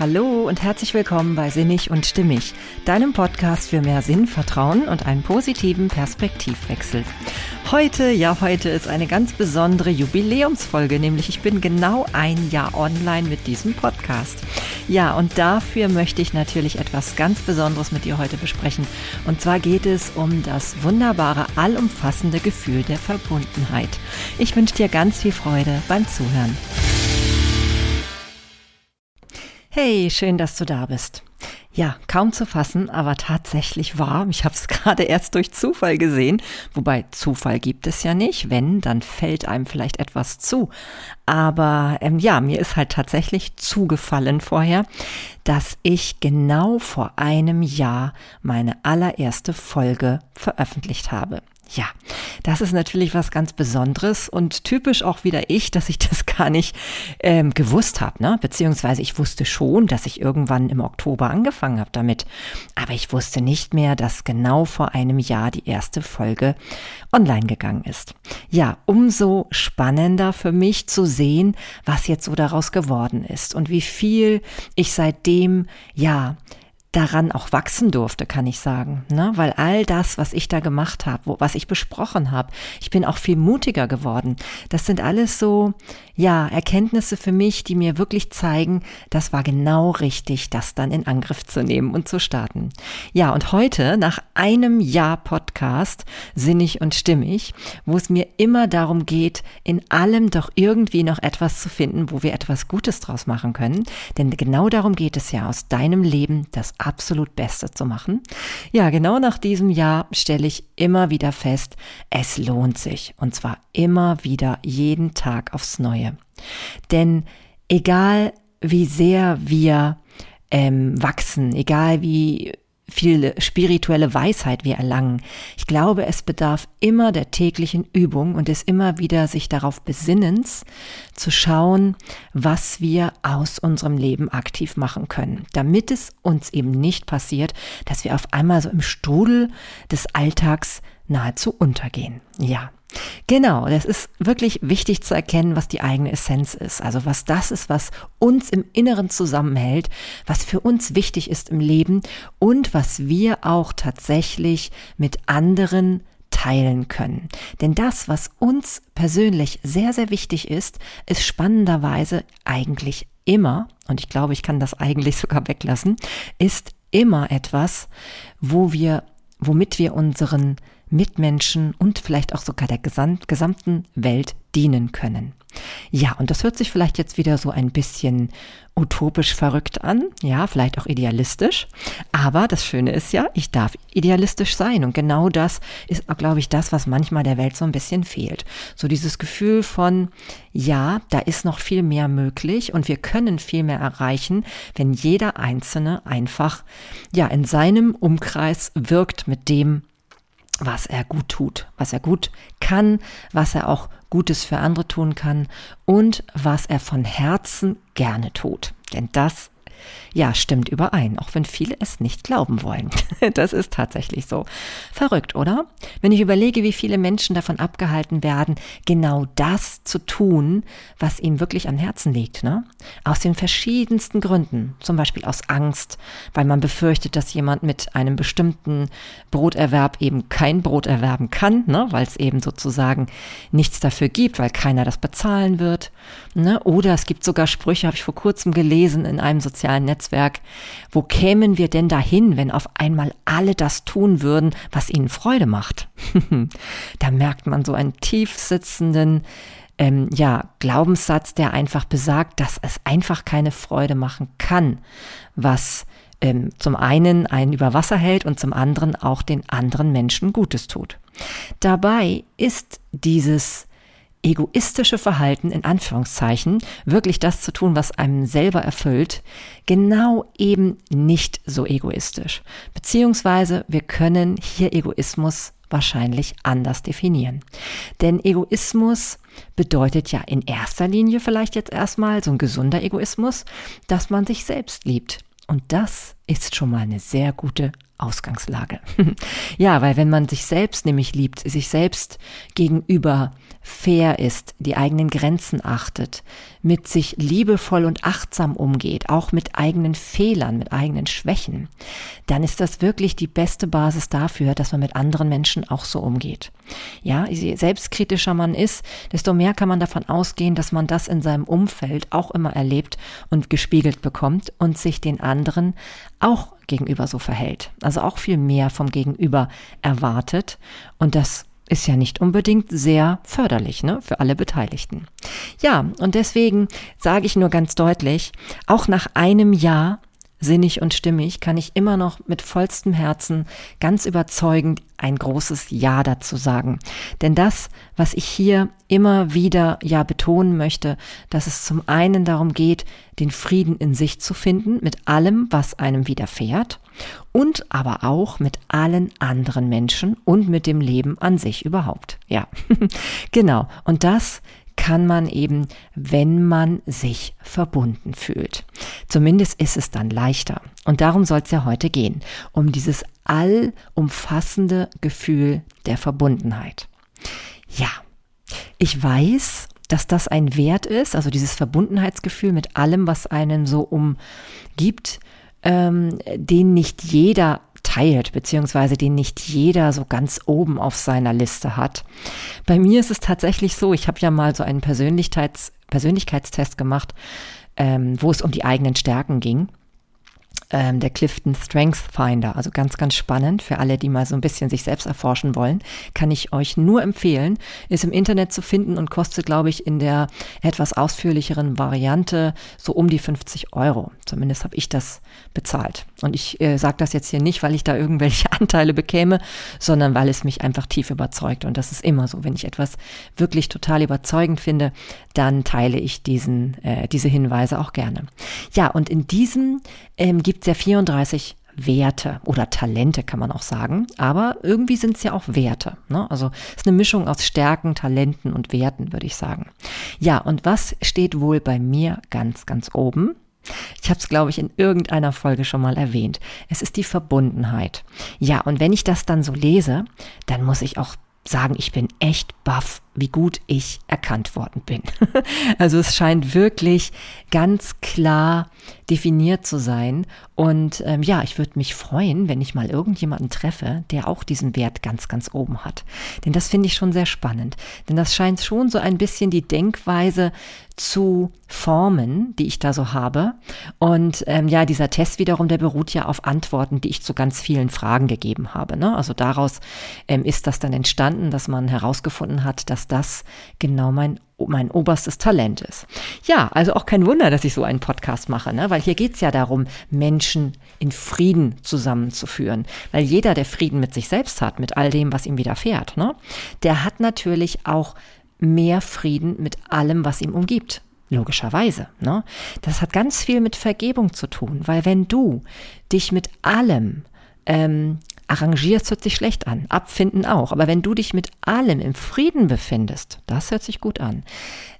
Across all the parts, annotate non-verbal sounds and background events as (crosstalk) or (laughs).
Hallo und herzlich willkommen bei Sinnig und Stimmig, deinem Podcast für mehr Sinn, Vertrauen und einen positiven Perspektivwechsel. Heute, ja, heute ist eine ganz besondere Jubiläumsfolge, nämlich ich bin genau ein Jahr online mit diesem Podcast. Ja, und dafür möchte ich natürlich etwas ganz Besonderes mit dir heute besprechen. Und zwar geht es um das wunderbare, allumfassende Gefühl der Verbundenheit. Ich wünsche dir ganz viel Freude beim Zuhören. Hey, schön, dass du da bist. Ja, kaum zu fassen, aber tatsächlich wahr. Ich habe es (laughs) gerade erst durch Zufall gesehen. Wobei Zufall gibt es ja nicht. Wenn, dann fällt einem vielleicht etwas zu. Aber ähm, ja, mir ist halt tatsächlich zugefallen vorher, dass ich genau vor einem Jahr meine allererste Folge veröffentlicht habe. Ja, das ist natürlich was ganz Besonderes und typisch auch wieder ich, dass ich das (laughs) gar nicht ähm, gewusst habe, ne? Beziehungsweise ich wusste schon, dass ich irgendwann im Oktober angefangen habe damit, aber ich wusste nicht mehr, dass genau vor einem Jahr die erste Folge online gegangen ist. Ja, umso spannender für mich zu sehen, was jetzt so daraus geworden ist und wie viel ich seitdem ja daran auch wachsen durfte, kann ich sagen. Ne? Weil all das, was ich da gemacht habe, was ich besprochen habe, ich bin auch viel mutiger geworden. Das sind alles so, ja, Erkenntnisse für mich, die mir wirklich zeigen, das war genau richtig, das dann in Angriff zu nehmen und zu starten. Ja, und heute, nach einem Jahr Podcast, sinnig und stimmig, wo es mir immer darum geht, in allem doch irgendwie noch etwas zu finden, wo wir etwas Gutes draus machen können. Denn genau darum geht es ja, aus deinem Leben das absolut Beste zu machen. Ja, genau nach diesem Jahr stelle ich immer wieder fest, es lohnt sich. Und zwar immer wieder jeden Tag aufs Neue. Denn egal wie sehr wir ähm, wachsen, egal wie viel spirituelle Weisheit wir erlangen. Ich glaube, es bedarf immer der täglichen Übung und es immer wieder sich darauf besinnens, zu schauen, was wir aus unserem Leben aktiv machen können, damit es uns eben nicht passiert, dass wir auf einmal so im Strudel des Alltags nahezu untergehen. Ja, Genau, das ist wirklich wichtig zu erkennen, was die eigene Essenz ist. Also was das ist, was uns im Inneren zusammenhält, was für uns wichtig ist im Leben und was wir auch tatsächlich mit anderen teilen können. Denn das, was uns persönlich sehr, sehr wichtig ist, ist spannenderweise eigentlich immer, und ich glaube, ich kann das eigentlich (laughs) sogar weglassen, ist immer etwas, wo wir, womit wir unseren Mitmenschen und vielleicht auch sogar der gesamten Welt dienen können. Ja, und das hört sich vielleicht jetzt wieder so ein bisschen utopisch verrückt an, ja, vielleicht auch idealistisch, aber das Schöne ist ja, ich darf idealistisch sein und genau das ist, glaube ich, das, was manchmal der Welt so ein bisschen fehlt. So dieses Gefühl von, ja, da ist noch viel mehr möglich und wir können viel mehr erreichen, wenn jeder Einzelne einfach, ja, in seinem Umkreis wirkt mit dem, was er gut tut, was er gut kann, was er auch Gutes für andere tun kann und was er von Herzen gerne tut. Denn das ja, stimmt überein, auch wenn viele es nicht glauben wollen. (laughs) Das ist tatsächlich so. Verrückt, oder? Wenn ich überlege, wie viele Menschen davon abgehalten werden, genau das zu tun, was ihnen wirklich am Herzen liegt, ne? Aus den verschiedensten Gründen. Zum Beispiel aus Angst, weil man befürchtet, dass jemand mit einem bestimmten Broterwerb eben kein Brot erwerben kann, ne? Weil es eben sozusagen nichts dafür gibt, weil keiner das bezahlen wird, ne? Oder es gibt sogar Sprüche, habe ich vor kurzem gelesen in einem sozialen sozialen Netzwerk. Wo kämen wir denn dahin, wenn auf einmal alle das tun würden, was ihnen Freude macht? (laughs) da merkt man so einen tief sitzenden ähm, ja, Glaubenssatz, der einfach besagt, dass es einfach keine Freude machen kann, was ähm, zum einen einen über Wasser hält und zum anderen auch den anderen Menschen Gutes tut. Dabei ist dieses egoistische Verhalten in Anführungszeichen, wirklich das zu tun, was einem selber erfüllt, genau eben nicht so egoistisch. Beziehungsweise wir können hier Egoismus wahrscheinlich anders definieren. Denn Egoismus bedeutet ja in erster Linie vielleicht jetzt erstmal so ein gesunder Egoismus, dass man sich selbst liebt. Und das ist schon mal eine sehr gute Ausgangslage. (laughs) ja, weil wenn man sich selbst nämlich liebt, sich selbst gegenüber fair ist, die eigenen Grenzen achtet, mit sich liebevoll und achtsam umgeht, auch mit eigenen Fehlern, mit eigenen Schwächen, dann ist das wirklich die beste Basis dafür, dass man mit anderen Menschen auch so umgeht. Ja, je selbstkritischer man ist, desto mehr kann man davon ausgehen, dass man das in seinem Umfeld auch immer erlebt und gespiegelt bekommt und sich den anderen auch gegenüber so verhält. Also auch viel mehr vom Gegenüber erwartet und das ist ja nicht unbedingt sehr förderlich ne, für alle Beteiligten. Ja, und deswegen sage ich nur ganz deutlich, auch nach einem Jahr sinnig und stimmig kann ich immer noch mit vollstem Herzen ganz überzeugend ein großes Ja dazu sagen. Denn das, was ich hier immer wieder ja betonen möchte, dass es zum einen darum geht, den Frieden in sich zu finden mit allem, was einem widerfährt und aber auch mit allen anderen Menschen und mit dem Leben an sich überhaupt. Ja, (laughs) genau. Und das kann man eben, wenn man sich verbunden fühlt. Zumindest ist es dann leichter. Und darum soll es ja heute gehen, um dieses allumfassende Gefühl der Verbundenheit. Ja, ich weiß, dass das ein Wert ist, also dieses Verbundenheitsgefühl mit allem, was einen so umgibt, ähm, den nicht jeder teilt, beziehungsweise den nicht jeder so ganz oben auf seiner Liste hat. Bei mir ist es tatsächlich so, ich habe ja mal so einen Persönlichkeits Persönlichkeitstest gemacht, ähm, wo es um die eigenen Stärken ging ähm, der Clifton Strength Finder. Also ganz, ganz spannend für alle, die mal so ein bisschen sich selbst erforschen wollen. Kann ich euch nur empfehlen. Ist im Internet zu finden und kostet, glaube ich, in der etwas ausführlicheren Variante so um die 50 Euro. Zumindest habe ich das bezahlt. Und ich äh, sage das jetzt hier nicht, weil ich da irgendwelche (laughs) Anteile bekäme, sondern weil es mich einfach tief überzeugt. Und das ist immer so. Wenn ich etwas wirklich total überzeugend finde, dann teile ich diesen, äh, diese Hinweise auch gerne. Ja, und in diesem ähm, gibt es ja 34 Werte oder Talente, kann man auch sagen. Aber irgendwie sind es ja auch Werte. Ne? Also es ist eine Mischung aus Stärken, Talenten und Werten, würde ich sagen. Ja, und was steht wohl bei mir ganz, ganz oben? Ich habe es, glaube ich, in irgendeiner Folge schon mal erwähnt. Es ist die Verbundenheit. Ja, und wenn ich das dann so lese, dann muss ich auch sagen, ich bin echt baff, wie gut ich erkannt worden bin. (laughs) also es scheint wirklich ganz klar definiert zu sein. Und ähm, ja, ich würde mich freuen, wenn ich mal irgendjemanden treffe, der auch diesen Wert ganz, ganz oben hat. Denn das finde ich schon sehr spannend. Denn das scheint schon so ein bisschen die Denkweise zu formen, die ich da so habe. Und ähm, ja, dieser Test wiederum, der beruht ja auf Antworten, die ich zu ganz vielen Fragen gegeben habe. Ne? Also daraus ähm, ist das dann entstanden, dass man herausgefunden hat, dass das genau mein mein oberstes Talent ist. Ja, also auch kein Wunder, dass ich so einen Podcast mache, ne? weil hier geht's ja darum, Menschen in Frieden zusammenzuführen. Weil jeder, der Frieden mit sich selbst hat, mit all dem, was ihm widerfährt, ne? der hat natürlich auch mehr Frieden mit allem, was ihm umgibt. Logischerweise. Ne? Das hat ganz viel mit Vergebung zu tun, weil wenn du dich mit allem ähm, arrangierst, hört sich schlecht an. Abfinden auch. Aber wenn du dich mit allem im Frieden befindest, das hört sich gut an,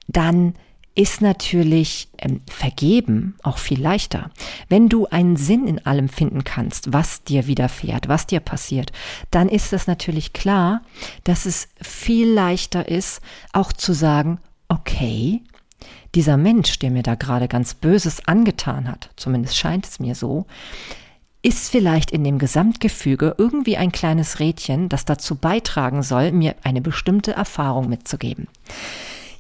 dann ist natürlich ähm, Vergeben auch viel leichter. Wenn du einen Sinn in allem finden kannst, was dir widerfährt, was dir passiert, dann ist es natürlich klar, dass es viel leichter ist, auch zu sagen, okay, dieser Mensch, der mir da gerade ganz Böses angetan hat, zumindest scheint es mir so, ist vielleicht in dem Gesamtgefüge irgendwie ein kleines Rädchen, das dazu beitragen soll, mir eine bestimmte Erfahrung mitzugeben.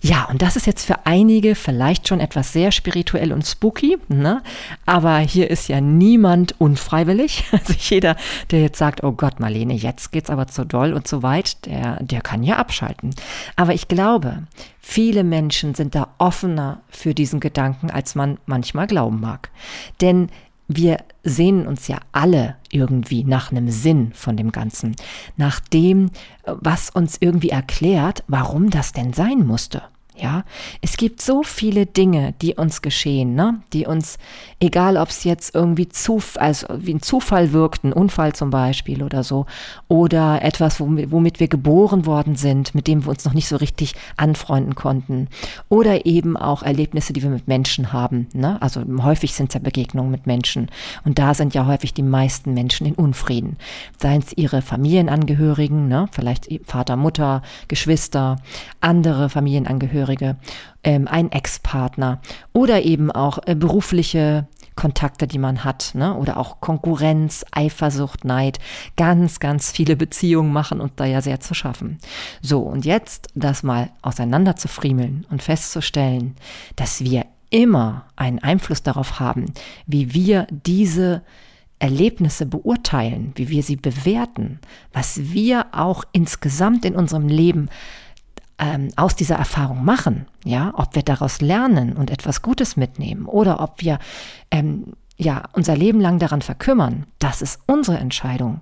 Ja, und das ist jetzt für einige vielleicht schon etwas sehr spirituell und spooky, ne? aber hier ist ja niemand unfreiwillig. (laughs) Also jeder, der jetzt sagt, oh Gott, Marlene, jetzt geht's aber zu doll und zu weit, der, der kann ja abschalten. Aber ich glaube, viele Menschen sind da offener für diesen Gedanken, als man manchmal glauben mag. Denn wir sehnen uns ja alle irgendwie nach einem Sinn von dem Ganzen, nach dem, was uns irgendwie erklärt, warum das denn sein musste. Ja, es gibt so viele Dinge, die uns geschehen, ne? die uns, egal ob es jetzt irgendwie zu, also wie ein Zufall wirkt, ein Unfall zum Beispiel oder so, oder etwas, womit, womit wir geboren worden sind, mit dem wir uns noch nicht so richtig anfreunden konnten, oder eben auch Erlebnisse, die wir mit Menschen haben. Ne? Also häufig sind es ja Begegnungen mit Menschen und da sind ja häufig die meisten Menschen in Unfrieden. Seien es ihre Familienangehörigen, ne? vielleicht Vater, Mutter, Geschwister, andere Familienangehörige Angehörige, ähm, ein Ex-Partner oder eben auch äh, berufliche Kontakte, die man hat, ne? oder auch Konkurrenz, Eifersucht, Neid. Ganz, ganz viele Beziehungen machen und da ja sehr zu schaffen. So, und jetzt das mal auseinander zu friemeln und festzustellen, dass wir immer einen Einfluss darauf haben, wie wir diese Erlebnisse beurteilen, wie wir sie bewerten, was wir auch insgesamt in unserem Leben ähm, aus dieser Erfahrung machen, ja, ob wir daraus lernen und etwas Gutes mitnehmen oder ob wir ähm, ja unser Leben lang daran verkümmern, das ist unsere Entscheidung.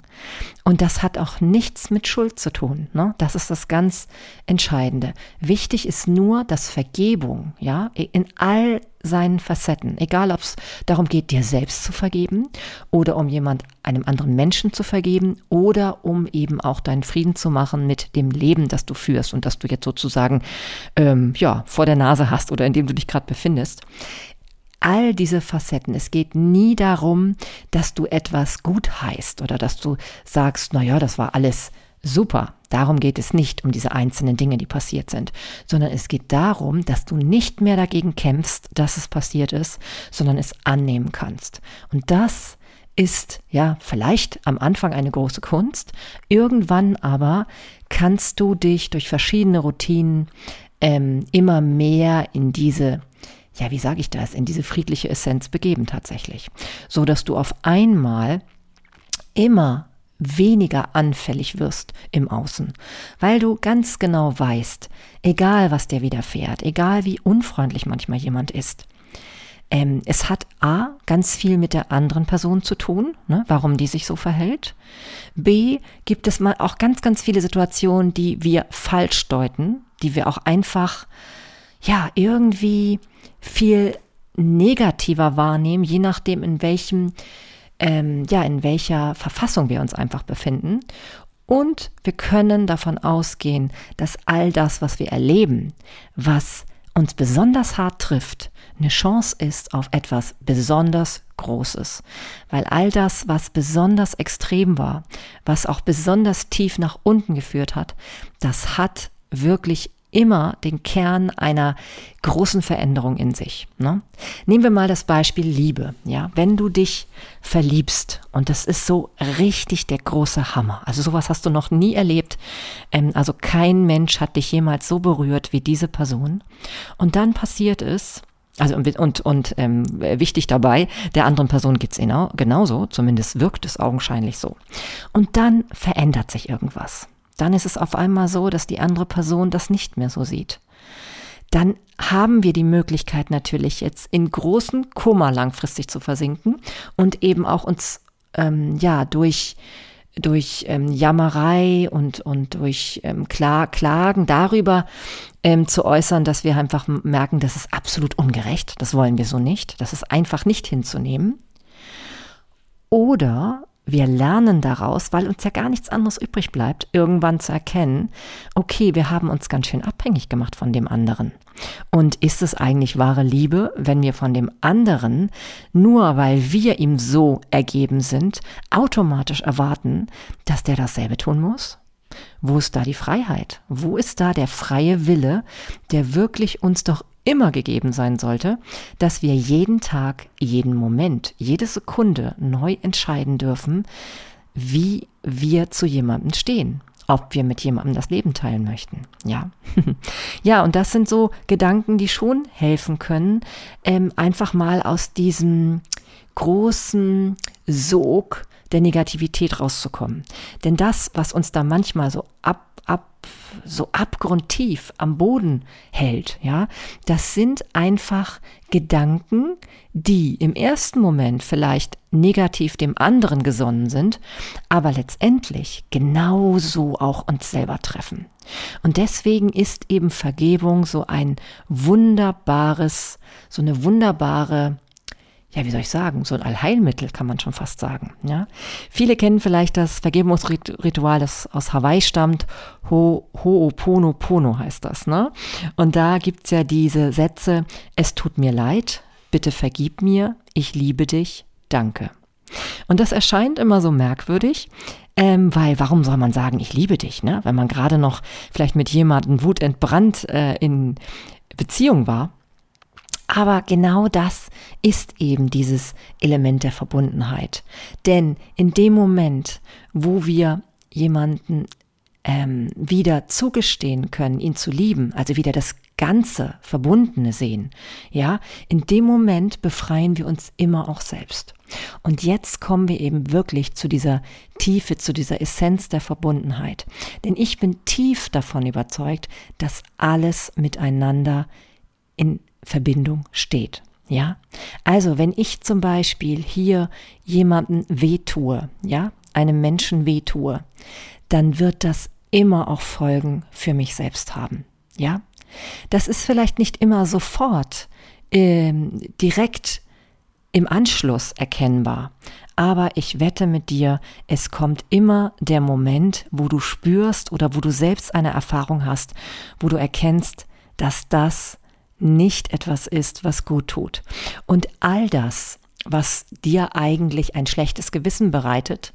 Und das hat auch nichts mit Schuld zu tun. Ne? Das ist das ganz Entscheidende. Wichtig ist nur, dass Vergebung, ja, in all seinen Facetten, egal ob es darum geht, dir selbst zu vergeben oder um jemand, einem anderen Menschen zu vergeben oder um eben auch deinen Frieden zu machen mit dem Leben, das du führst und das du jetzt sozusagen ähm, ja vor der Nase hast oder in dem du dich gerade befindest all diese Facetten. Es geht nie darum, dass du etwas gut heißt oder dass du sagst, na ja, das war alles super. Darum geht es nicht, um diese einzelnen Dinge, die passiert sind, sondern es geht darum, dass du nicht mehr dagegen kämpfst, dass es passiert ist, sondern es annehmen kannst. Und das ist ja vielleicht am Anfang eine große Kunst. Irgendwann aber kannst du dich durch verschiedene Routinen ähm, immer mehr in diese ja, wie sage ich das, in diese friedliche Essenz begeben tatsächlich, so dass du auf einmal immer weniger anfällig wirst im Außen, weil du ganz genau weißt, egal was dir widerfährt, egal wie unfreundlich manchmal jemand ist, ähm, es hat A, ganz viel mit der anderen Person zu tun, ne, warum die sich so verhält. B, gibt es mal auch ganz, ganz viele Situationen, die wir falsch deuten, die wir auch einfach, ja, irgendwie viel negativer wahrnehmen, je nachdem, in welchem, ähm, ja, in welcher Verfassung wir uns einfach befinden. Und wir können davon ausgehen, dass all das, was wir erleben, was uns besonders hart trifft, eine Chance ist auf etwas besonders Großes. Weil all das, was besonders extrem war, was auch besonders tief nach unten geführt hat, das hat wirklich immer den Kern einer großen Veränderung in sich. Ne? Nehmen wir mal das Beispiel Liebe. Ja, wenn du dich verliebst und das ist so richtig der große Hammer. Also sowas hast du noch nie erlebt. Ähm, also kein Mensch hat dich jemals so berührt wie diese Person. Und dann passiert es, also und, und, und ähm, wichtig dabei, der anderen Person geht's genau, genauso, zumindest wirkt es augenscheinlich so. Und dann verändert sich irgendwas dann ist es auf einmal so, dass die andere Person das nicht mehr so sieht. Dann haben wir die Möglichkeit natürlich jetzt in großen Kummer langfristig zu versinken und eben auch uns ähm, ja durch durch ähm, Jammerei und, und durch ähm, Kla Klagen darüber ähm, zu äußern, dass wir einfach merken, das ist absolut ungerecht, das wollen wir so nicht, das ist einfach nicht hinzunehmen. Oder wir lernen daraus, weil uns ja gar nichts anderes übrig bleibt, irgendwann zu erkennen, okay, wir haben uns ganz schön abhängig gemacht von dem anderen. Und ist es eigentlich wahre Liebe, wenn wir von dem anderen, nur weil wir ihm so ergeben sind, automatisch erwarten, dass der dasselbe tun muss? Wo ist da die Freiheit? Wo ist da der freie Wille, der wirklich uns doch immer gegeben sein sollte, dass wir jeden Tag, jeden Moment, jede Sekunde neu entscheiden dürfen, wie wir zu jemandem stehen, ob wir mit jemandem das Leben teilen möchten. Ja, (laughs) ja, und das sind so Gedanken, die schon helfen können, ähm, einfach mal aus diesem großen Sog der Negativität rauszukommen. Denn das, was uns da manchmal so ab, ab, so abgrundtief am Boden hält, ja, das sind einfach Gedanken, die im ersten Moment vielleicht negativ dem anderen gesonnen sind, aber letztendlich genauso auch uns selber treffen. Und deswegen ist eben Vergebung so ein wunderbares, so eine wunderbare ja, wie soll ich sagen, so ein Allheilmittel kann man schon fast sagen. Ja? Viele kennen vielleicht das Vergebungsritual, das aus Hawaii stammt. Ho, Ho'oponopono heißt das. Ne? Und da gibt's ja diese Sätze, es tut mir leid, bitte vergib mir, ich liebe dich, danke. Und das erscheint immer so merkwürdig, ähm, weil warum soll man sagen, ich liebe dich, ne? wenn man gerade noch vielleicht mit jemandem wutentbrannt äh, in Beziehung war. Aber genau das ist eben dieses Element der Verbundenheit. Denn in dem Moment, wo wir jemanden ähm, wieder zugestehen können, ihn zu lieben, also wieder das ganze Verbundene sehen, ja, in dem Moment befreien wir uns immer auch selbst. Und jetzt kommen wir eben wirklich zu dieser Tiefe, zu dieser Essenz der Verbundenheit. Denn ich bin tief davon überzeugt, dass alles miteinander in Verbindung steht. Ja, also wenn ich zum Beispiel hier jemanden wehtue, ja, einem Menschen wehtue, dann wird das immer auch Folgen für mich selbst haben. Ja, das ist vielleicht nicht immer sofort ähm, direkt im Anschluss erkennbar. Aber ich wette mit dir, es kommt immer der Moment, wo du spürst oder wo du selbst eine Erfahrung hast, wo du erkennst, dass das nicht etwas ist, was gut tut. Und all das, was dir eigentlich ein schlechtes Gewissen bereitet,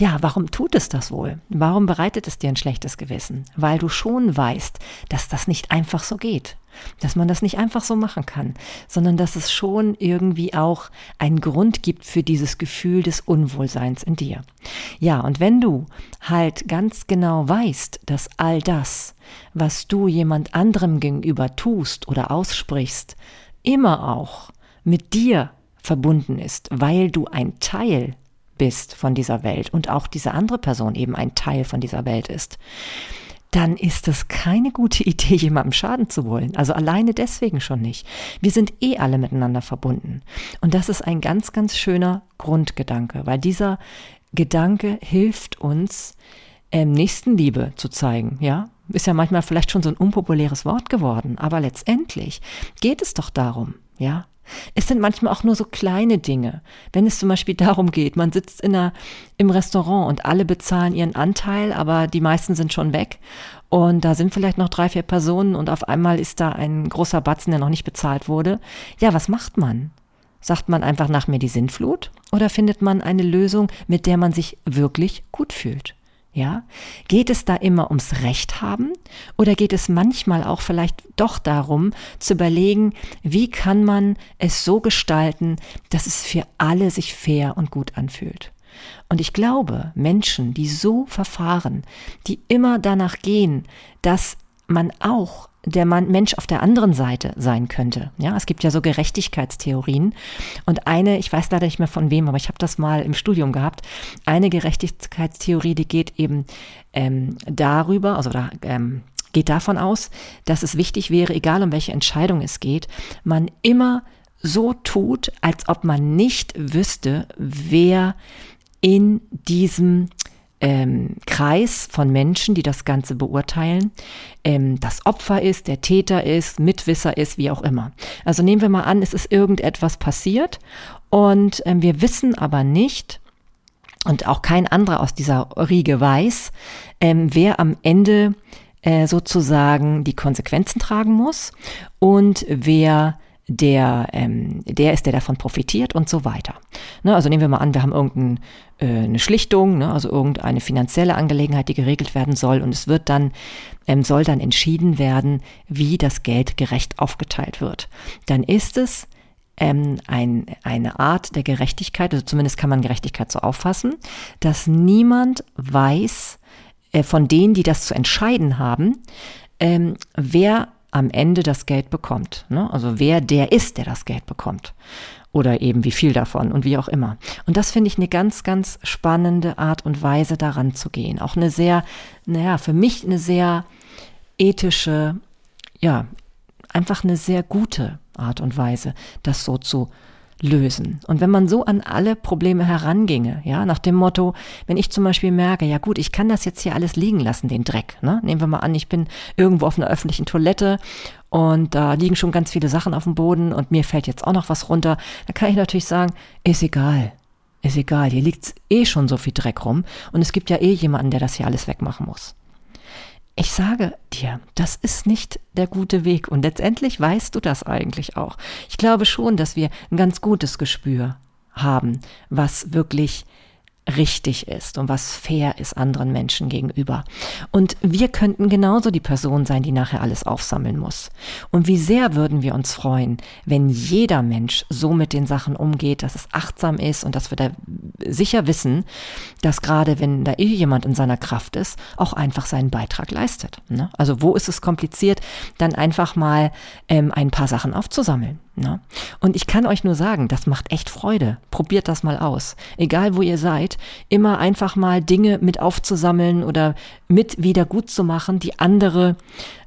ja, warum tut es das wohl? Warum bereitet es dir ein schlechtes Gewissen? Weil du schon weißt, dass das nicht einfach so geht, dass man das nicht einfach so machen kann, sondern dass es schon irgendwie auch einen Grund gibt für dieses Gefühl des Unwohlseins in dir. Ja, und wenn du halt ganz genau weißt, dass all das, was du jemand anderem gegenüber tust oder aussprichst, immer auch mit dir verbunden ist, weil du ein Teil bist von dieser Welt und auch diese andere Person eben ein Teil von dieser Welt ist, dann ist es keine gute (laughs) Idee, jemandem schaden zu wollen. Also alleine deswegen schon nicht. Wir sind eh alle miteinander verbunden. Und das ist ein ganz, ganz schöner Grundgedanke, weil dieser Gedanke hilft uns, ähm, Nächstenliebe zu zeigen, ja? Ist ja manchmal vielleicht schon so ein unpopuläres Wort geworden, aber letztendlich geht es doch darum, ja? Es sind manchmal auch nur so kleine Dinge. Wenn es zum Beispiel darum geht, man sitzt in einer, im Restaurant und alle bezahlen ihren Anteil, aber die meisten sind schon weg. Und da sind vielleicht noch drei, vier Personen und auf einmal ist da ein großer Batzen, der noch nicht bezahlt wurde. Ja, was macht man? Sagt man einfach nach mir die Sintflut? Oder findet man eine Lösung, mit der man sich wirklich gut fühlt? Ja? Geht es da immer ums Recht haben oder geht es manchmal auch vielleicht doch darum zu überlegen, wie kann man es so gestalten, dass es für alle sich fair und gut anfühlt? Und ich glaube, Menschen, die so verfahren, die immer danach gehen, dass man auch der Mensch auf der anderen Seite sein könnte. Ja, es gibt ja so Gerechtigkeitstheorien und eine, ich weiß leider nicht mehr von wem, aber ich habe das mal im Studium gehabt. Eine Gerechtigkeitstheorie, die geht eben ähm, darüber, also da ähm, geht davon aus, dass es wichtig wäre, egal um welche Entscheidung es geht, man immer so tut, als ob man nicht wüsste, wer in diesem ähm, Kreis von Menschen, die das Ganze beurteilen, ähm, das Opfer ist, der Täter ist, Mitwisser ist, wie auch immer. Also nehmen wir mal an, es ist irgendetwas passiert und ähm, wir wissen aber nicht, und auch kein anderer aus dieser Riege weiß, ähm, wer am Ende äh, sozusagen die Konsequenzen tragen muss und wer der, ähm, der ist, der davon profitiert und so weiter. Ne, also nehmen wir mal an, wir haben irgendeine äh, Schlichtung, ne, also irgendeine finanzielle Angelegenheit, die geregelt werden soll und es wird dann, ähm, soll dann entschieden werden, wie das Geld gerecht aufgeteilt wird. Dann ist es ähm, ein, eine Art der Gerechtigkeit, also zumindest kann man Gerechtigkeit so auffassen, dass niemand weiß, äh, von denen, die das zu entscheiden haben, ähm, wer am Ende das Geld bekommt. Ne? Also wer der ist, der das Geld bekommt. oder eben wie viel davon und wie auch immer. Und das finde ich eine ganz, ganz spannende Art und Weise daran zu gehen. Auch eine sehr, naja, für mich eine sehr ethische, ja, einfach eine sehr gute Art und Weise, das so zu lösen. Und wenn man so an alle Probleme heranginge, ja, nach dem Motto, wenn ich zum Beispiel merke, ja gut, ich kann das jetzt hier alles liegen lassen, den Dreck, ne? Nehmen wir mal an, ich bin irgendwo auf einer öffentlichen Toilette und da liegen schon ganz viele Sachen auf dem Boden und mir fällt jetzt auch noch was runter, dann kann ich natürlich sagen, ist egal. Ist egal, hier liegt eh schon so viel Dreck rum und es gibt ja eh jemanden, der das hier alles wegmachen muss. Ich sage dir, das ist nicht der gute Weg und letztendlich weißt du das eigentlich auch. Ich glaube schon, dass wir ein ganz gutes Gespür haben, was wirklich richtig ist und was fair ist anderen Menschen gegenüber. Und wir könnten genauso die Person sein, die nachher alles aufsammeln muss. Und wie sehr würden wir uns freuen, wenn jeder Mensch so mit den Sachen umgeht, dass es achtsam ist und dass wir da sicher wissen, dass gerade wenn da jemand in seiner Kraft ist, auch einfach seinen Beitrag leistet. Ne? Also wo ist es kompliziert, dann einfach mal ähm, ein paar Sachen aufzusammeln. Ne? Und ich kann euch nur sagen, das macht echt Freude. Probiert das mal aus. Egal wo ihr seid, immer einfach mal Dinge mit aufzusammeln oder mit wieder gut zu machen, die andere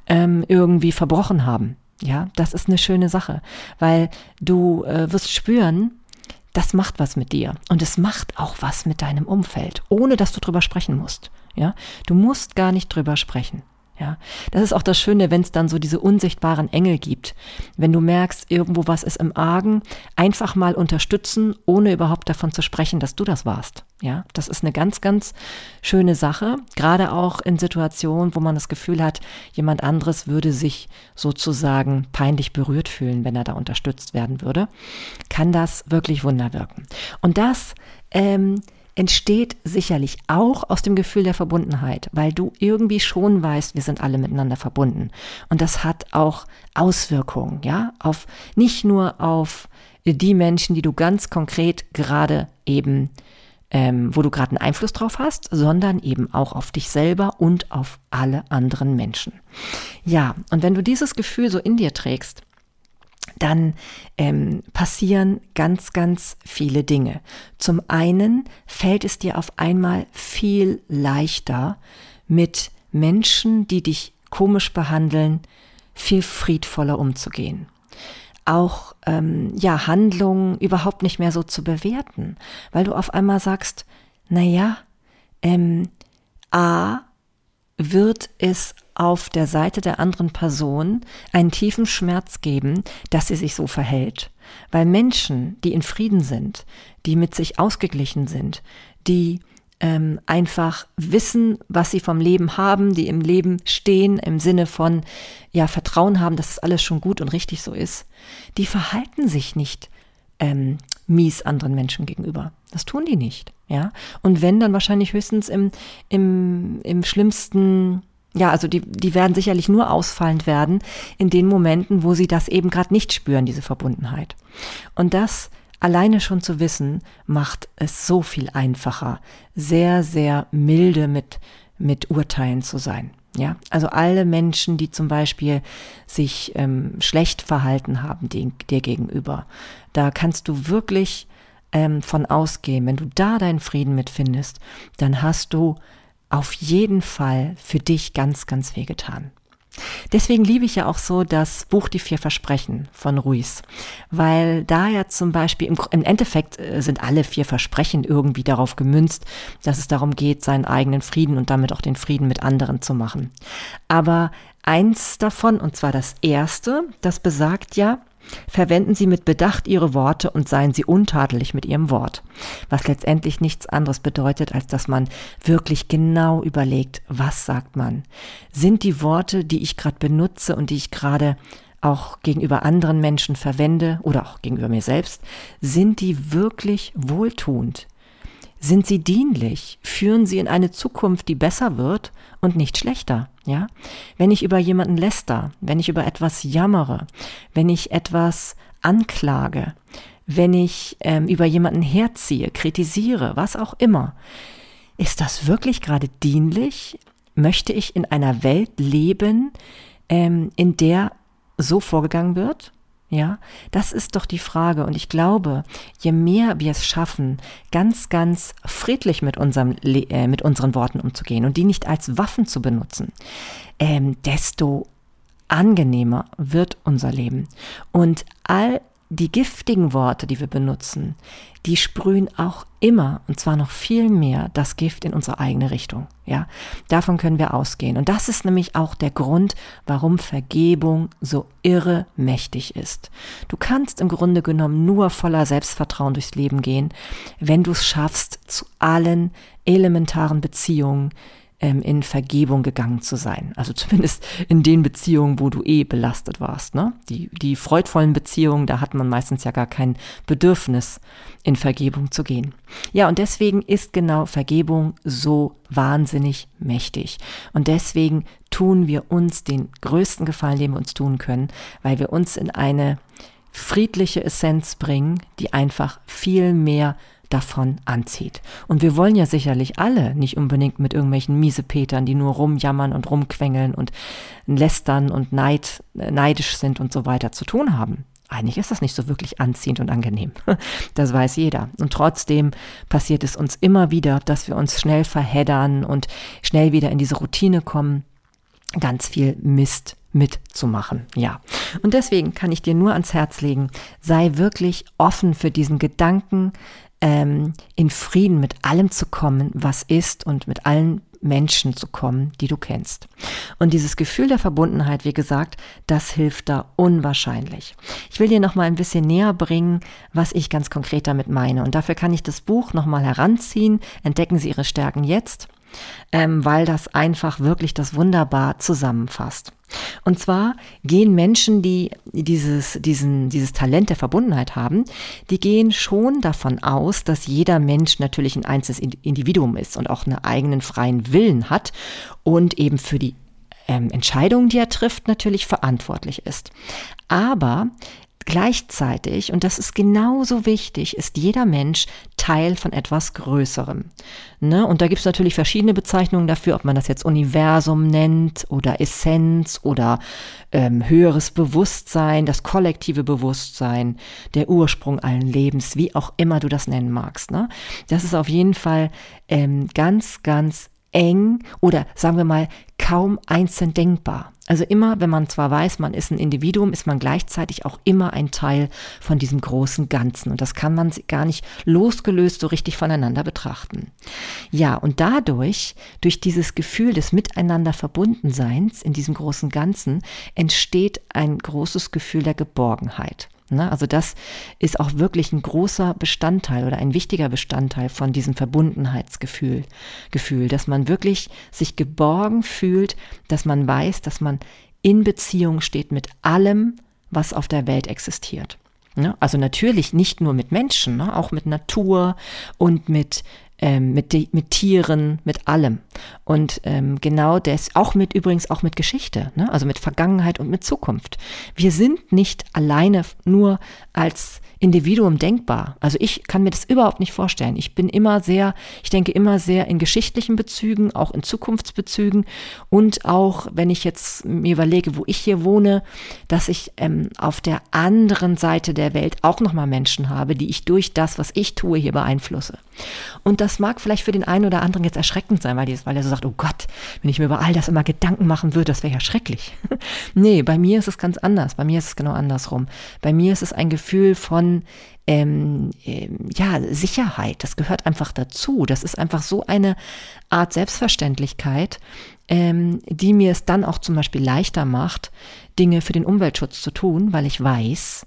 ähm, irgendwie verbrochen haben. Ja, das ist eine schöne Sache, weil du äh, wirst spüren, das macht was mit dir und es macht auch was mit deinem Umfeld, ohne dass du drüber sprechen musst. Ja, du musst gar nicht drüber sprechen. Ja, das ist auch das Schöne, wenn es dann so diese unsichtbaren Engel gibt. Wenn du merkst, irgendwo was ist im Argen, einfach mal unterstützen, ohne überhaupt davon zu sprechen, dass du das warst. Ja, das ist eine ganz, ganz schöne Sache. Gerade auch in Situationen, wo man das Gefühl hat, jemand anderes würde sich sozusagen peinlich berührt fühlen, wenn er da unterstützt werden würde, kann das wirklich Wunder wirken. Und das, ähm, entsteht sicherlich auch aus dem Gefühl der Verbundenheit, weil du irgendwie schon weißt, wir sind alle miteinander verbunden. Und das hat auch Auswirkungen, ja, auf, nicht nur auf die Menschen, die du ganz konkret gerade eben, ähm, wo du gerade einen Einfluss drauf hast, sondern eben auch auf dich selber und auf alle anderen Menschen. Ja, und wenn du dieses Gefühl so in dir trägst, dann ähm, passieren ganz, ganz viele Dinge. Zum einen fällt es dir auf einmal viel leichter, mit Menschen, die dich komisch behandeln, viel friedvoller umzugehen. Auch ähm, ja Handlungen überhaupt nicht mehr so zu bewerten, weil du auf einmal sagst, na ja, ähm, a wird es auf der Seite der anderen Person einen tiefen Schmerz geben, dass sie sich so verhält. Weil Menschen, die in Frieden sind, die mit sich ausgeglichen sind, die ähm, einfach wissen, was sie vom Leben haben, die im Leben stehen, im Sinne von, ja, Vertrauen haben, dass es alles schon gut und richtig so ist, die verhalten sich nicht ähm, mies anderen Menschen gegenüber. Das tun die nicht, ja. Und wenn, dann wahrscheinlich höchstens im, im, im schlimmsten, ja, also die, die werden sicherlich nur ausfallend werden in den Momenten, wo sie das eben gerade nicht spüren, diese Verbundenheit. Und das alleine schon zu wissen, macht es so viel einfacher, sehr, sehr milde mit, mit Urteilen zu sein. Ja, also alle Menschen, die zum Beispiel sich ähm, schlecht verhalten haben dir, dir gegenüber, da kannst du wirklich ähm, von ausgehen. Wenn du da deinen Frieden mitfindest, dann hast du auf jeden Fall für dich ganz, ganz viel getan. Deswegen liebe ich ja auch so das Buch Die vier Versprechen von Ruiz, weil da ja zum Beispiel, im, im, Endeffekt äh, sind alle vier Versprechen irgendwie darauf gemünzt, dass es darum geht, seinen eigenen Frieden und damit auch den Frieden mit anderen zu machen. Aber eins davon, und zwar das erste, das besagt ja, Verwenden Sie mit Bedacht Ihre Worte und seien Sie untadelig mit Ihrem Wort. Was letztendlich nichts anderes bedeutet, als dass man wirklich genau überlegt, was sagt man. Sind die Worte, die ich gerade benutze und die ich gerade auch gegenüber anderen Menschen verwende oder auch gegenüber mir selbst, sind die wirklich wohltuend? Sind sie dienlich? Führen sie in eine Zukunft, die besser wird und nicht schlechter? Ja? Wenn ich über jemanden läster, wenn ich über etwas jammere, wenn ich etwas anklage, wenn ich ähm, über jemanden herziehe, kritisiere, was auch immer, ist das wirklich gerade dienlich? Möchte ich in einer Welt leben, ähm, in der so vorgegangen wird? Ja, das ist doch die Frage. Und ich glaube, je mehr wir es schaffen, ganz, ganz friedlich mit, unserem, äh, mit unseren Worten umzugehen und die nicht als Waffen zu benutzen, ähm, desto angenehmer wird unser Leben. Und all die giftigen Worte, die wir benutzen, die sprühen auch immer, und zwar noch viel mehr, das Gift in unsere eigene Richtung. Ja, davon können wir ausgehen. Und das ist nämlich auch der Grund, warum Vergebung so irre mächtig ist. Du kannst im Grunde genommen nur voller Selbstvertrauen durchs Leben gehen, wenn du es schaffst, zu allen elementaren Beziehungen ähm, in Vergebung gegangen zu sein. Also (laughs) zumindest in den Beziehungen, wo du eh belastet warst. Ne? Die, die freudvollen Beziehungen, da hat man meistens ja gar kein Bedürfnis, in Vergebung zu gehen. Ja, und deswegen ist genau Vergebung so wahnsinnig mächtig. Und deswegen tun wir uns den größten Gefallen, den wir uns tun können, weil wir uns in eine friedliche Essenz bringen, die einfach viel mehr davon anzieht. Und wir wollen ja sicherlich alle nicht unbedingt mit irgendwelchen Miesepetern, die nur rumjammern und rumquengeln und lästern und neid, neidisch sind und so weiter zu tun haben. Eigentlich ist das nicht so wirklich anziehend und angenehm. (laughs) Das weiß jeder. Und trotzdem passiert es uns immer wieder, dass wir uns schnell verheddern und schnell wieder in diese Routine kommen, ganz viel Mist mitzumachen. Ja. Und deswegen kann ich dir nur ans Herz legen, sei wirklich offen für diesen Gedanken, ähm, in Frieden mit allem zu kommen, was ist und mit allen Menschen zu kommen, die du kennst. Und dieses Gefühl der Verbundenheit, wie gesagt, das hilft da unwahrscheinlich. Ich will dir noch mal ein bisschen näher bringen, was ich ganz konkret damit meine. Und dafür kann ich das Buch noch mal heranziehen. Entdecken Sie Ihre Stärken jetzt ähm, weil das einfach wirklich das wunderbar zusammenfasst. Und zwar gehen Menschen, die dieses, diesen, dieses Talent der Verbundenheit haben, die gehen schon davon aus, dass jeder Mensch natürlich ein einzelnes Individuum ist und auch einen eigenen freien Willen hat und eben für die ähm, Entscheidungen, die er trifft, natürlich verantwortlich ist. Aber Gleichzeitig, und das ist genauso wichtig, ist jeder Mensch Teil von etwas Größerem. Ne? Und da gibt es natürlich verschiedene Bezeichnungen dafür, ob man das jetzt Universum nennt oder Essenz oder ähm, höheres Bewusstsein, das kollektive Bewusstsein, der Ursprung allen Lebens, wie auch immer du das nennen magst. Ne? Das ist auf jeden Fall ähm, ganz, ganz eng oder sagen wir mal kaum einzeln denkbar. Also immer, wenn man zwar weiß, man ist ein Individuum, ist man gleichzeitig auch immer ein Teil von diesem großen Ganzen. Und das kann man gar nicht losgelöst so richtig voneinander betrachten. Ja, und dadurch, durch dieses Gefühl des Miteinander Verbundenseins in diesem großen Ganzen, entsteht ein großes Gefühl der Geborgenheit. Ne? Also das ist auch wirklich ein großer Bestandteil oder ein wichtiger Bestandteil von diesem Verbundenheitsgefühl, Gefühl, dass man wirklich sich geborgen fühlt, dass man weiß, dass man in Beziehung steht mit allem, was auf der Welt existiert. Ne? Also natürlich nicht nur mit Menschen, ne? auch mit Natur und mit ähm, mit, mit Tieren, mit allem. Und ähm, genau das, auch mit übrigens auch mit Geschichte, ne? also mit Vergangenheit und mit Zukunft. Wir sind nicht alleine nur als Individuum denkbar. Also ich kann mir das überhaupt nicht vorstellen. Ich bin immer sehr, ich denke immer sehr in geschichtlichen Bezügen, auch in Zukunftsbezügen und auch, wenn ich jetzt mir überlege, wo ich hier wohne, dass ich ähm, auf der anderen Seite der Welt auch nochmal Menschen habe, die ich durch das, was ich tue, hier beeinflusse. Und das mag vielleicht für den einen oder anderen jetzt erschreckend sein, weil, die, weil er so sagt, oh Gott, wenn ich mir über all das immer Gedanken machen würde, das wäre ja schrecklich. (laughs) nee, bei mir ist es ganz anders. Bei mir ist es genau andersrum. Bei mir ist es ein Gefühl von ähm, ähm, ja, Sicherheit. Das gehört einfach dazu. Das ist einfach so eine Art Selbstverständlichkeit, ähm, die mir es dann auch zum Beispiel leichter macht, Dinge für den Umweltschutz zu tun, weil ich weiß,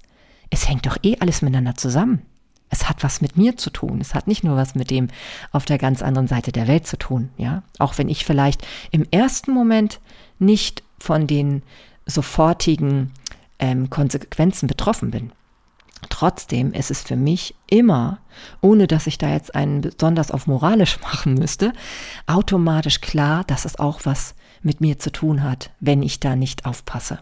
es hängt doch eh alles miteinander zusammen. Es hat was mit mir zu tun. Es hat nicht nur was mit dem auf der ganz anderen Seite der Welt zu tun, ja. Auch wenn ich vielleicht im ersten Moment nicht von den sofortigen ähm, Konsequenzen betroffen bin. Trotzdem ist es für mich immer, ohne dass ich da jetzt einen besonders auf moralisch (laughs) machen müsste, automatisch klar, dass es auch was mit mir zu tun hat, wenn ich da nicht aufpasse.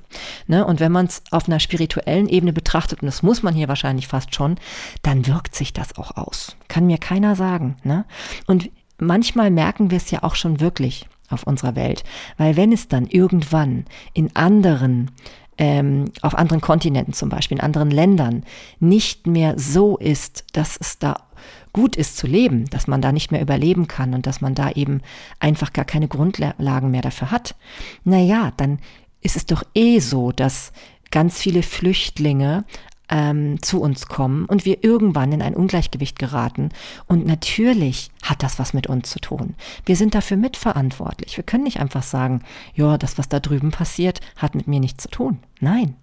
Ne? Und wenn man es auf einer spirituellen Ebene betrachtet, und das muss man hier wahrscheinlich fast schon, dann wirkt sich das auch aus. Kann mir keiner sagen. Ne? Und manchmal merken wir es ja auch schon wirklich auf unserer Welt, weil wenn es dann irgendwann in anderen ähm, auf anderen Kontinenten zum Beispiel, in anderen Ländern, nicht mehr so ist, dass es da gut ist zu leben, dass man da nicht mehr überleben kann und dass man da eben einfach gar keine Grundlagen mehr dafür hat, naja, dann ist es doch eh so, dass ganz viele Flüchtlinge ähm, zu uns kommen und wir irgendwann in ein Ungleichgewicht geraten. Und natürlich hat das was mit uns zu tun. Wir sind dafür mitverantwortlich. Wir können nicht einfach sagen, ja, das, was da drüben passiert, hat mit mir nichts zu tun. Nein,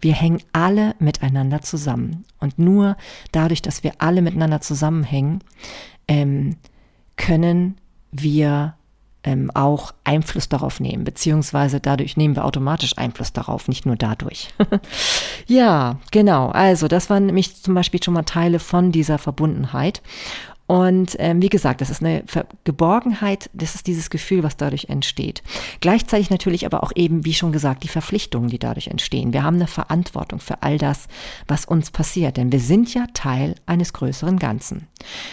wir hängen alle miteinander zusammen. Und nur dadurch, dass wir alle miteinander zusammenhängen, ähm, können wir ähm, auch Einfluss darauf nehmen, beziehungsweise dadurch nehmen wir automatisch Einfluss darauf, nicht nur dadurch. (laughs) ja, genau. Also das waren nämlich zum Beispiel schon mal Teile von dieser Verbundenheit. Und ähm, wie gesagt, das ist eine Geborgenheit, das ist dieses Gefühl, was dadurch entsteht. Gleichzeitig natürlich aber auch eben, wie schon gesagt, die Verpflichtungen, die dadurch entstehen. Wir haben eine Verantwortung für all das, was uns passiert, denn wir sind ja Teil eines größeren Ganzen.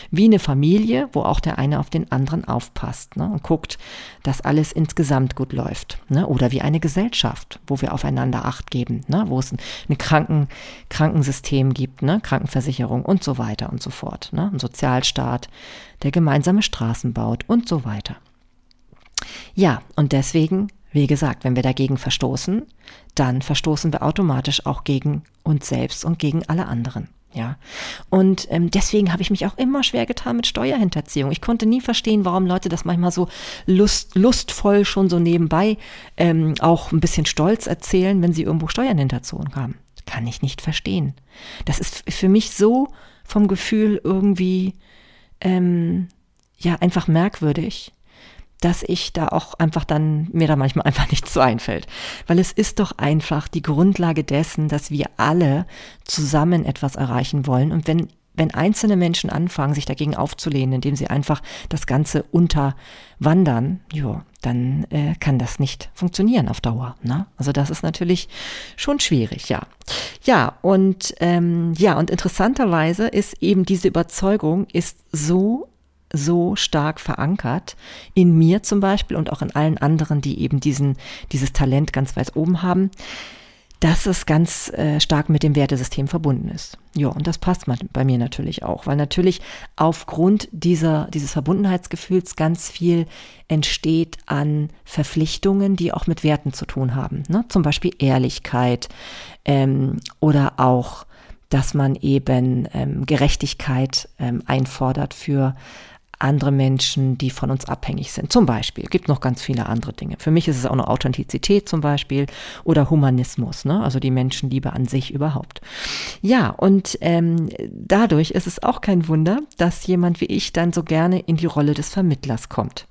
Wie eine Familie, wo auch der eine auf den anderen aufpasst ne, und guckt, dass alles insgesamt gut läuft. Ne? Oder wie eine Gesellschaft, wo wir aufeinander Acht geben, ne? wo es ein, ein Kranken, Krankensystem gibt, ne? Krankenversicherung und so weiter und so fort. Ne? Ein Sozialstaat Staat, der gemeinsame Straßen baut und so weiter. Ja, und deswegen, wie gesagt, wenn wir dagegen verstoßen, dann verstoßen wir automatisch auch gegen uns selbst und gegen alle anderen. Ja, und ähm, deswegen habe ich mich auch immer schwer getan mit Steuerhinterziehung. Ich konnte nie verstehen, warum Leute das manchmal so lust, lustvoll schon so nebenbei ähm, auch ein bisschen stolz erzählen, wenn sie irgendwo Steuern hinterzogen haben. Kann ich nicht verstehen. Das ist für mich so vom Gefühl irgendwie ähm, ja einfach merkwürdig, dass ich da auch einfach dann mir da manchmal einfach (laughs) nichts so einfällt. Weil es ist doch einfach die Grundlage dessen, dass wir alle zusammen etwas erreichen wollen. Und wenn wenn einzelne Menschen anfangen, sich dagegen aufzulehnen, indem sie einfach das Ganze unterwandern, ja, dann äh, kann das nicht funktionieren auf Dauer. Ne? Also das ist natürlich schon schwierig, ja. Ja, und ähm, ja, und interessanterweise ist eben diese Überzeugung ist so so stark verankert in mir zum Beispiel und auch in allen anderen, die eben diesen dieses Talent ganz weit oben haben dass es ganz äh, stark mit dem Wertesystem verbunden ist. Ja, und das passt bei mir natürlich auch, weil natürlich aufgrund dieser, dieses Verbundenheitsgefühls ganz viel entsteht an Verpflichtungen, die auch mit Werten zu tun haben. Ne? Zum Beispiel Ehrlichkeit ähm, oder auch, dass man eben ähm, Gerechtigkeit ähm, einfordert für andere Menschen, die von uns abhängig sind. Zum Beispiel. Gibt noch ganz viele andere Dinge. Für mich ist es auch noch Authentizität zum Beispiel oder Humanismus, ne? also die Menschenliebe an sich überhaupt. Ja, und ähm, dadurch ist es auch kein Wunder, dass jemand wie ich dann so gerne in die Rolle des Vermittlers kommt.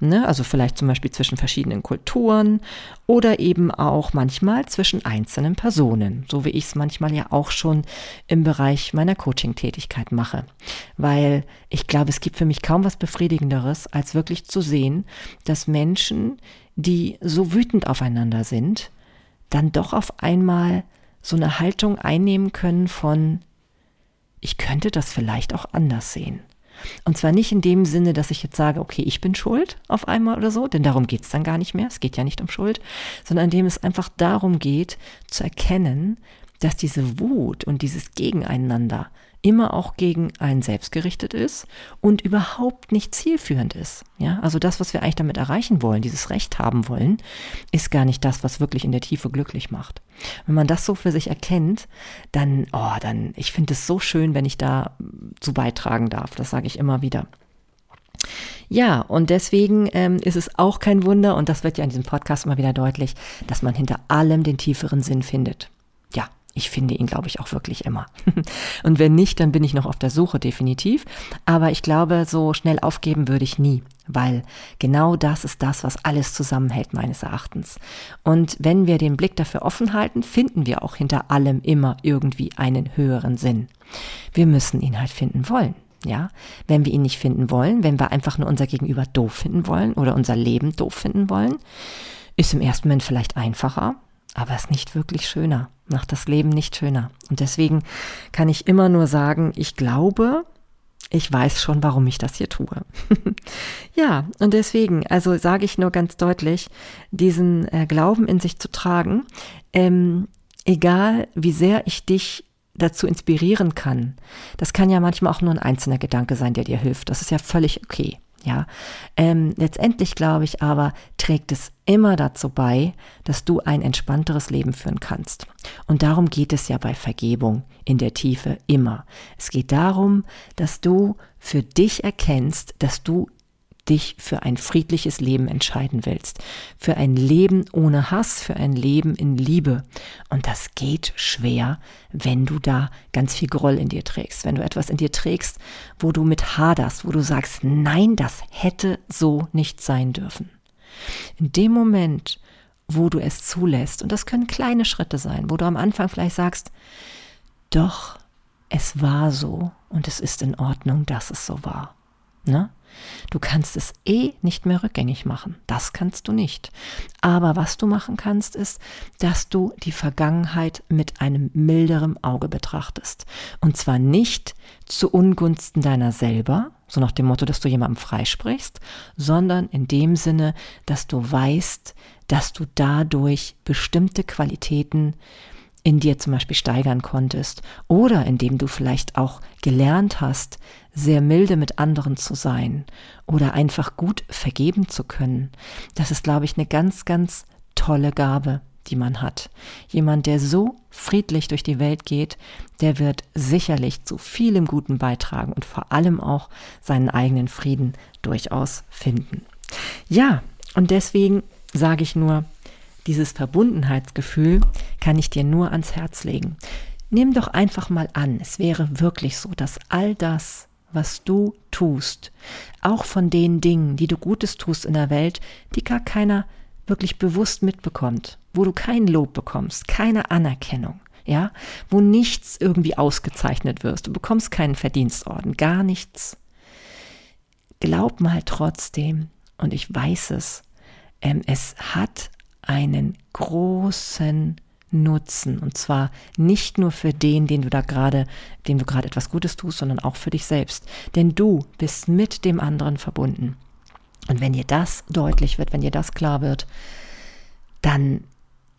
Ne? Also vielleicht zum Beispiel zwischen verschiedenen Kulturen oder eben auch manchmal zwischen einzelnen Personen, so wie ich es manchmal ja auch schon im Bereich meiner Coaching-Tätigkeit mache. Weil ich glaube, es gibt für mich kaum was Befriedigenderes, als wirklich zu sehen, dass Menschen, die so wütend aufeinander sind, dann doch auf einmal so eine Haltung einnehmen können von, ich könnte das vielleicht auch anders sehen. Und zwar nicht in dem Sinne, dass ich jetzt sage, okay, ich bin schuld auf einmal oder so, denn darum geht es dann gar nicht mehr. Es geht ja nicht um Schuld, sondern indem es einfach darum geht, zu erkennen, dass diese Wut und dieses Gegeneinander immer auch gegen einen selbst gerichtet ist und überhaupt nicht zielführend ist. Ja, also das, was wir eigentlich damit erreichen wollen, dieses Recht haben wollen, ist gar nicht das, was wirklich in der Tiefe glücklich macht. Wenn man das so für sich erkennt, dann, oh, dann, ich finde es so schön, wenn ich da zu beitragen darf. Das sage ich immer wieder. Ja, und deswegen ähm, ist es auch kein Wunder, und das wird ja in diesem Podcast immer wieder deutlich, dass man hinter allem den tieferen Sinn findet. Ja, ich finde ihn, glaube ich, auch wirklich immer. (laughs) Und wenn nicht, dann bin ich noch auf der Suche, definitiv. Aber ich glaube, so schnell aufgeben würde ich nie, weil genau das ist das, was alles zusammenhält, meines Erachtens. Und wenn wir den Blick dafür offen halten, finden wir auch hinter allem immer irgendwie einen höheren Sinn. Wir müssen ihn halt finden wollen. Ja, wenn wir ihn nicht finden wollen, wenn wir einfach nur unser Gegenüber doof finden wollen oder unser Leben doof finden wollen, ist im ersten Moment vielleicht einfacher, aber ist nicht wirklich schöner, macht das Leben nicht schöner. Und deswegen kann ich immer nur sagen, ich glaube, ich weiß schon, warum ich das hier tue. (laughs) ja, und deswegen, also sage ich nur ganz deutlich, diesen äh, Glauben in sich zu tragen, ähm, egal wie sehr ich dich dazu inspirieren kann, das kann ja manchmal auch nur ein einzelner Gedanke sein, der dir hilft. Das ist ja völlig okay. Ja, ähm, letztendlich glaube ich aber, trägt es immer dazu bei, dass du ein entspannteres Leben führen kannst. Und darum geht es ja bei Vergebung in der Tiefe immer. Es geht darum, dass du für dich erkennst, dass du dich für ein friedliches Leben entscheiden willst. Für ein Leben ohne Hass, für ein Leben in Liebe. Und das geht schwer, wenn du da ganz viel Groll in dir trägst. Wenn du etwas in dir trägst, wo du mit haderst, wo du sagst, nein, das hätte so nicht sein dürfen. In dem Moment, wo du es zulässt, und das können kleine Schritte sein, wo du am Anfang vielleicht sagst, doch, es war so und es ist in Ordnung, dass es so war. Ne? Du kannst es eh nicht mehr rückgängig machen. Das kannst du nicht. Aber was du machen kannst, ist, dass du die Vergangenheit mit einem milderen Auge betrachtest. Und zwar nicht zu Ungunsten deiner selber, so nach dem Motto, dass du jemandem freisprichst, sondern in dem Sinne, dass du weißt, dass du dadurch bestimmte Qualitäten in dir zum Beispiel steigern konntest oder indem du vielleicht auch gelernt hast, sehr milde mit anderen zu sein oder einfach gut vergeben zu können. Das ist, glaube ich, eine ganz, ganz tolle Gabe, die man hat. Jemand, der so friedlich durch die Welt geht, der wird sicherlich zu vielem Guten beitragen und vor allem auch seinen eigenen Frieden durchaus finden. Ja, und deswegen sage ich nur, dieses Verbundenheitsgefühl kann ich dir nur ans Herz legen. Nimm doch einfach mal an, es wäre wirklich so, dass all das, was du tust, auch von den Dingen, die du Gutes tust in der Welt, die gar keiner wirklich bewusst mitbekommt, wo du kein Lob bekommst, keine Anerkennung, ja, wo nichts irgendwie ausgezeichnet wirst, du bekommst keinen Verdienstorden, gar nichts. Glaub mal trotzdem, und ich weiß es, ähm, es hat einen großen Nutzen. Und zwar nicht nur für den, den du da gerade, dem du gerade etwas Gutes tust, sondern auch für dich selbst. Denn du bist mit dem anderen verbunden. Und wenn dir das deutlich wird, wenn dir das klar wird, dann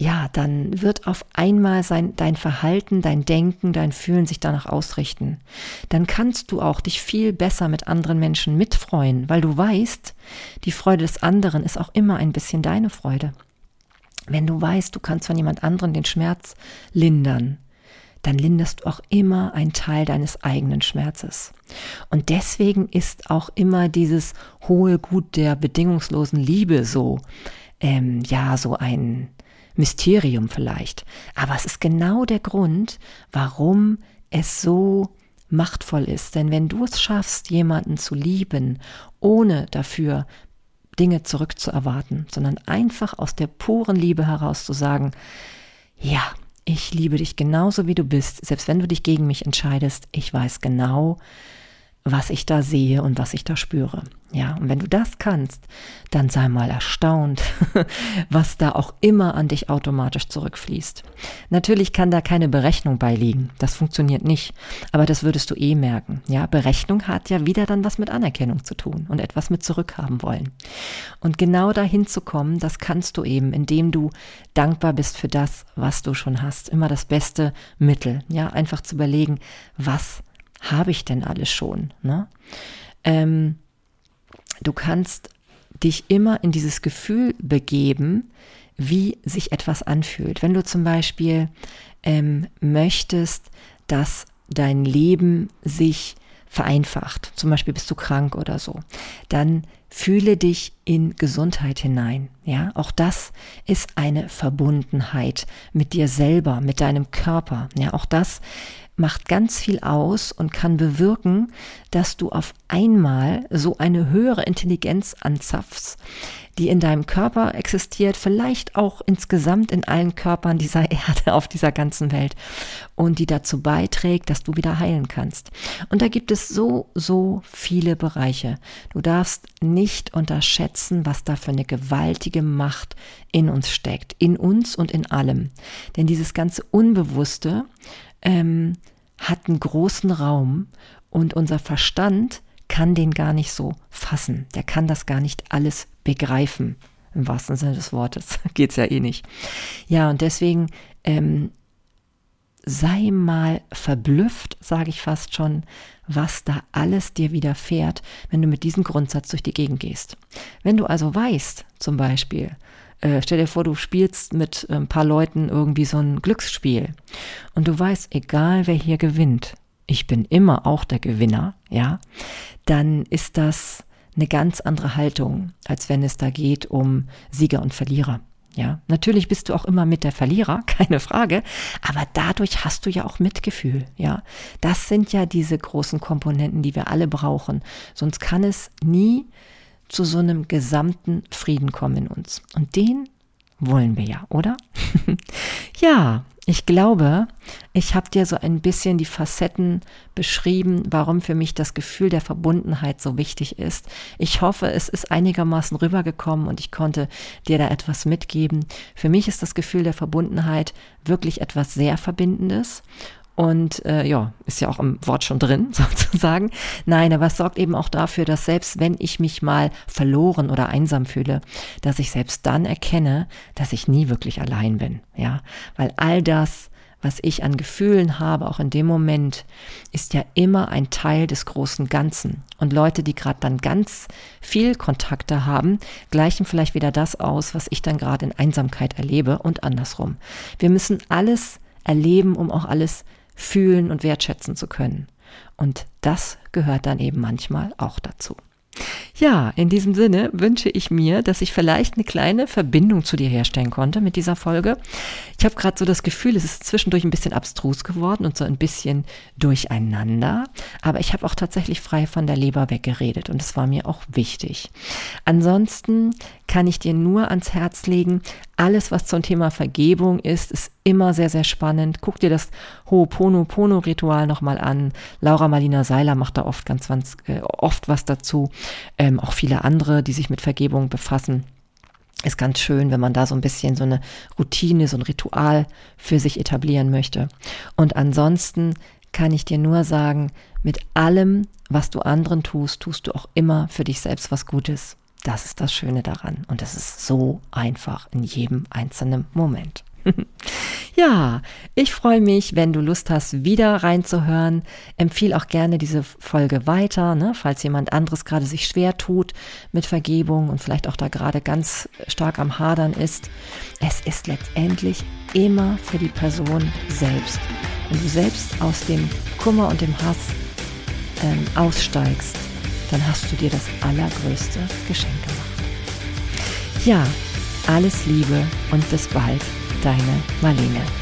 ja, dann wird auf einmal sein, dein Verhalten, dein Denken, dein Fühlen sich danach ausrichten. Dann kannst du auch dich viel besser mit anderen Menschen mitfreuen, weil du weißt, die Freude des anderen ist auch immer ein bisschen deine Freude. Wenn du weißt, du kannst von jemand anderem den Schmerz lindern, dann linderst du auch immer einen Teil deines eigenen Schmerzes. Und deswegen ist auch immer dieses hohe Gut der bedingungslosen Liebe so, ähm, ja, so ein Mysterium vielleicht. Aber es ist genau der Grund, warum es so machtvoll ist. Denn wenn du es schaffst, jemanden zu lieben, ohne dafür Dinge zurückzuerwarten, sondern einfach aus der puren Liebe heraus zu sagen, ja, ich liebe dich genauso wie du bist, selbst wenn du dich gegen mich entscheidest, ich weiß genau, was ich da sehe und was ich da spüre. Ja, und wenn du das kannst, dann sei mal erstaunt, (laughs) was da auch immer an dich automatisch zurückfließt. Natürlich kann da keine Berechnung beiliegen. Das funktioniert nicht. Aber das würdest du eh merken. Ja, Berechnung hat ja wieder dann was mit Anerkennung zu tun und etwas mit zurückhaben wollen. Und genau dahin zu kommen, das kannst du eben, indem du dankbar bist für das, was du schon hast. Immer das beste Mittel. Ja, einfach zu überlegen, was habe ich denn alles schon? Ne? Ähm, du kannst dich immer in dieses Gefühl begeben, wie sich etwas anfühlt. Wenn du zum Beispiel ähm, möchtest, dass dein Leben sich vereinfacht, zum Beispiel bist du krank oder so, dann fühle dich in Gesundheit hinein. Ja, auch das ist eine Verbundenheit mit dir selber, mit deinem Körper. Ja, auch das macht ganz viel aus und kann bewirken, dass du auf einmal so eine höhere Intelligenz anzapfst, die in deinem Körper existiert, vielleicht auch insgesamt in allen Körpern dieser (laughs) Erde, auf dieser ganzen Welt und die dazu beiträgt, dass du wieder heilen kannst. Und da gibt es so, so viele Bereiche. Du darfst nicht unterschätzen, was da für eine gewaltige Macht in uns steckt, in uns und in allem. Denn dieses ganze Unbewusste, ähm, hat einen großen Raum Und unser Verstand kann den gar nicht so fassen. Der kann das gar nicht alles begreifen. Im wahrsten Sinne des Wortes. (laughs) Geht's ja eh nicht. Ja, und deswegen ähm, sei mal verblüfft, sage ich fast schon, was da alles dir widerfährt, wenn du mit diesem Grundsatz durch die Gegend gehst. Wenn du also weißt, zum Beispiel, äh, stell dir vor, du spielst mit ein paar Leuten irgendwie so ein Glücksspiel und du weißt, egal wer hier gewinnt, ich bin immer auch der Gewinner, ja, dann ist das eine ganz andere Haltung, als wenn es da geht um Sieger und Verlierer. Ja, natürlich bist du auch immer mit der Verlierer, (laughs) keine Frage, aber dadurch hast du ja auch Mitgefühl, ja. Das sind ja diese großen Komponenten, die wir alle brauchen. Sonst kann es nie zu so einem gesamten Frieden kommen in uns. Und den wollen wir ja, oder? (laughs) ja, ich glaube, ich habe dir so ein bisschen die Facetten beschrieben, warum für mich das Gefühl der Verbundenheit so wichtig ist. Ich hoffe, es ist einigermaßen rübergekommen und ich konnte dir da etwas mitgeben. Für mich ist das Gefühl der Verbundenheit wirklich etwas sehr Verbindendes. Und äh, ja, ist ja auch im Wort schon drin, (laughs) sozusagen. Nein, aber es sorgt eben auch dafür, dass selbst wenn ich mich mal verloren oder einsam fühle, dass ich selbst dann erkenne, dass ich nie wirklich allein bin. Ja, weil all das, was ich an Gefühlen habe, auch in dem Moment, ist ja immer ein Teil des großen Ganzen. Und Leute, die gerade dann ganz viel Kontakte haben, gleichen vielleicht wieder das aus, was ich dann gerade in Einsamkeit erlebe und andersrum. Wir müssen alles erleben, um auch alles fühlen und wertschätzen zu können. Und das gehört dann eben manchmal auch dazu. Ja, in diesem Sinne wünsche ich mir, dass ich vielleicht eine kleine Verbindung zu dir herstellen konnte mit dieser Folge. Ich habe gerade so das Gefühl, es ist zwischendurch ein bisschen abstrus geworden und so ein bisschen durcheinander, aber ich habe auch tatsächlich frei von der Leber weggeredet und es war mir auch wichtig. Ansonsten kann ich dir nur ans Herz legen, alles, was zum Thema Vergebung ist, ist immer sehr, sehr spannend. Guck dir das Ho'oponopono-Ritual nochmal an. Laura Marlina Seiler macht da oft ganz, ganz äh, oft was dazu. Ähm, auch viele andere, die sich mit Vergebung befassen. Ist ganz schön, wenn man da so ein bisschen so eine Routine, so ein Ritual für sich etablieren möchte. Und ansonsten kann ich dir nur sagen, mit allem, was du anderen tust, tust du auch immer für dich selbst was Gutes. Das ist das Schöne daran. Und es ist so einfach in jedem einzelnen Moment. (laughs) ja, ich freue mich, wenn du Lust hast, wieder reinzuhören. Empfiehl auch gerne diese Folge weiter, ne, falls jemand anderes gerade sich schwer tut mit Vergebung und vielleicht auch da gerade ganz stark am Hadern ist. Es ist letztendlich immer für die Person selbst. Wenn du selbst aus dem Kummer und dem Hass ähm, aussteigst, dann hast du dir das allergrößte Geschenk gemacht. Ja, alles Liebe und bis bald, deine Marlene.